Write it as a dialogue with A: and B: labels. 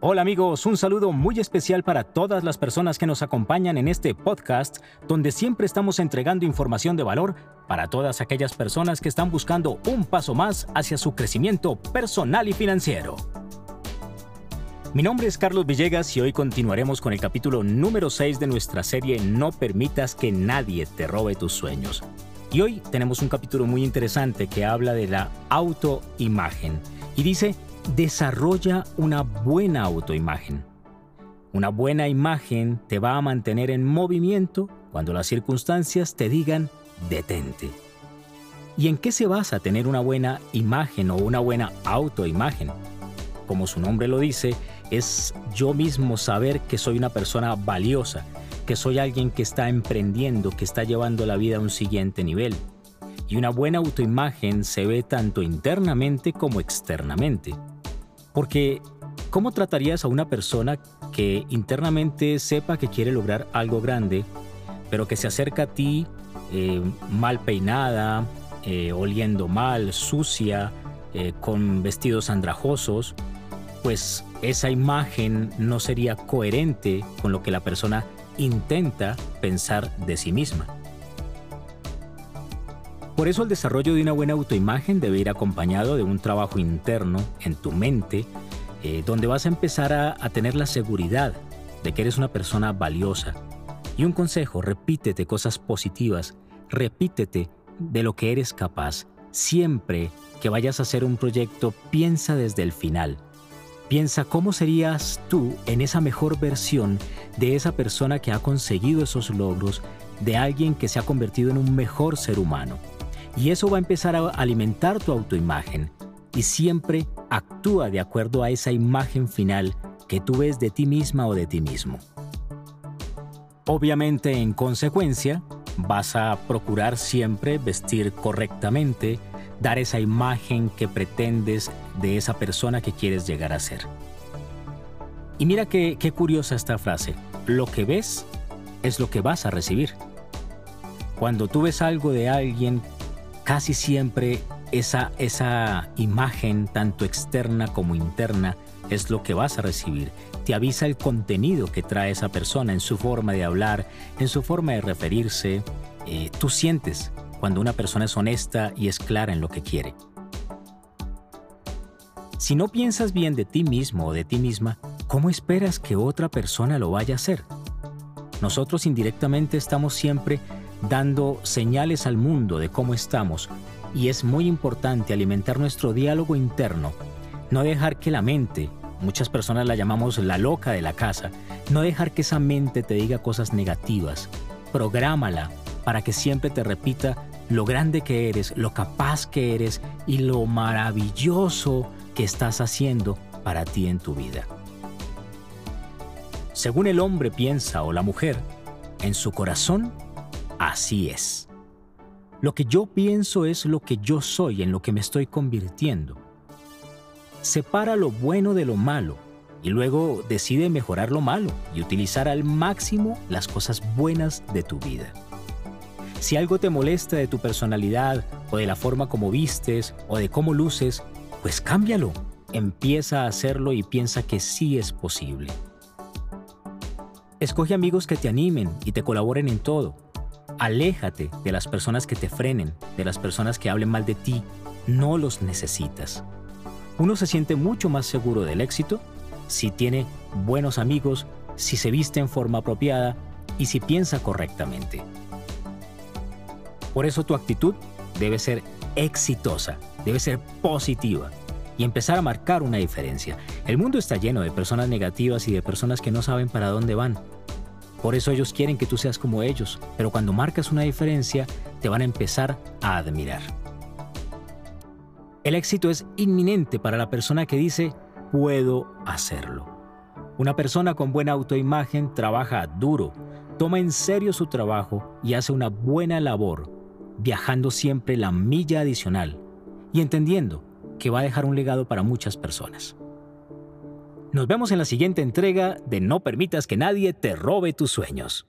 A: Hola amigos, un saludo muy especial para todas las personas que nos acompañan en este podcast donde siempre estamos entregando información de valor para todas aquellas personas que están buscando un paso más hacia su crecimiento personal y financiero. Mi nombre es Carlos Villegas y hoy continuaremos con el capítulo número 6 de nuestra serie No permitas que nadie te robe tus sueños. Y hoy tenemos un capítulo muy interesante que habla de la autoimagen y dice desarrolla una buena autoimagen. Una buena imagen te va a mantener en movimiento cuando las circunstancias te digan detente. ¿Y en qué se basa tener una buena imagen o una buena autoimagen? Como su nombre lo dice, es yo mismo saber que soy una persona valiosa, que soy alguien que está emprendiendo, que está llevando la vida a un siguiente nivel. Y una buena autoimagen se ve tanto internamente como externamente. Porque, ¿cómo tratarías a una persona que internamente sepa que quiere lograr algo grande, pero que se acerca a ti eh, mal peinada, eh, oliendo mal, sucia, eh, con vestidos andrajosos? Pues esa imagen no sería coherente con lo que la persona intenta pensar de sí misma. Por eso el desarrollo de una buena autoimagen debe ir acompañado de un trabajo interno en tu mente, eh, donde vas a empezar a, a tener la seguridad de que eres una persona valiosa. Y un consejo, repítete cosas positivas, repítete de lo que eres capaz. Siempre que vayas a hacer un proyecto, piensa desde el final. Piensa cómo serías tú en esa mejor versión de esa persona que ha conseguido esos logros, de alguien que se ha convertido en un mejor ser humano. Y eso va a empezar a alimentar tu autoimagen y siempre actúa de acuerdo a esa imagen final que tú ves de ti misma o de ti mismo. Obviamente, en consecuencia, vas a procurar siempre vestir correctamente, dar esa imagen que pretendes de esa persona que quieres llegar a ser. Y mira qué, qué curiosa esta frase. Lo que ves es lo que vas a recibir. Cuando tú ves algo de alguien casi siempre esa, esa imagen, tanto externa como interna, es lo que vas a recibir. Te avisa el contenido que trae esa persona en su forma de hablar, en su forma de referirse. Eh, tú sientes cuando una persona es honesta y es clara en lo que quiere. Si no piensas bien de ti mismo o de ti misma, ¿cómo esperas que otra persona lo vaya a hacer? Nosotros indirectamente estamos siempre dando señales al mundo de cómo estamos. Y es muy importante alimentar nuestro diálogo interno, no dejar que la mente, muchas personas la llamamos la loca de la casa, no dejar que esa mente te diga cosas negativas, prográmala para que siempre te repita lo grande que eres, lo capaz que eres y lo maravilloso que estás haciendo para ti en tu vida. Según el hombre piensa o la mujer, en su corazón así es. Lo que yo pienso es lo que yo soy, en lo que me estoy convirtiendo. Separa lo bueno de lo malo y luego decide mejorar lo malo y utilizar al máximo las cosas buenas de tu vida. Si algo te molesta de tu personalidad o de la forma como vistes o de cómo luces, pues cámbialo. Empieza a hacerlo y piensa que sí es posible. Escoge amigos que te animen y te colaboren en todo Aléjate de las personas que te frenen, de las personas que hablen mal de ti. No los necesitas. Uno se siente mucho más seguro del éxito si tiene buenos amigos, si se viste en forma apropiada y si piensa correctamente. Por eso tu actitud debe ser exitosa, debe ser positiva y empezar a marcar una diferencia. El mundo está lleno de personas negativas y de personas que no saben para dónde van. Por eso ellos quieren que tú seas como ellos, pero cuando marcas una diferencia, te van a empezar a admirar. El éxito es inminente para la persona que dice, puedo hacerlo. Una persona con buena autoimagen trabaja duro, toma en serio su trabajo y hace una buena labor, viajando siempre la milla adicional y entendiendo que va a dejar un legado para muchas personas. Nos vemos en la siguiente entrega de No permitas que nadie te robe tus sueños.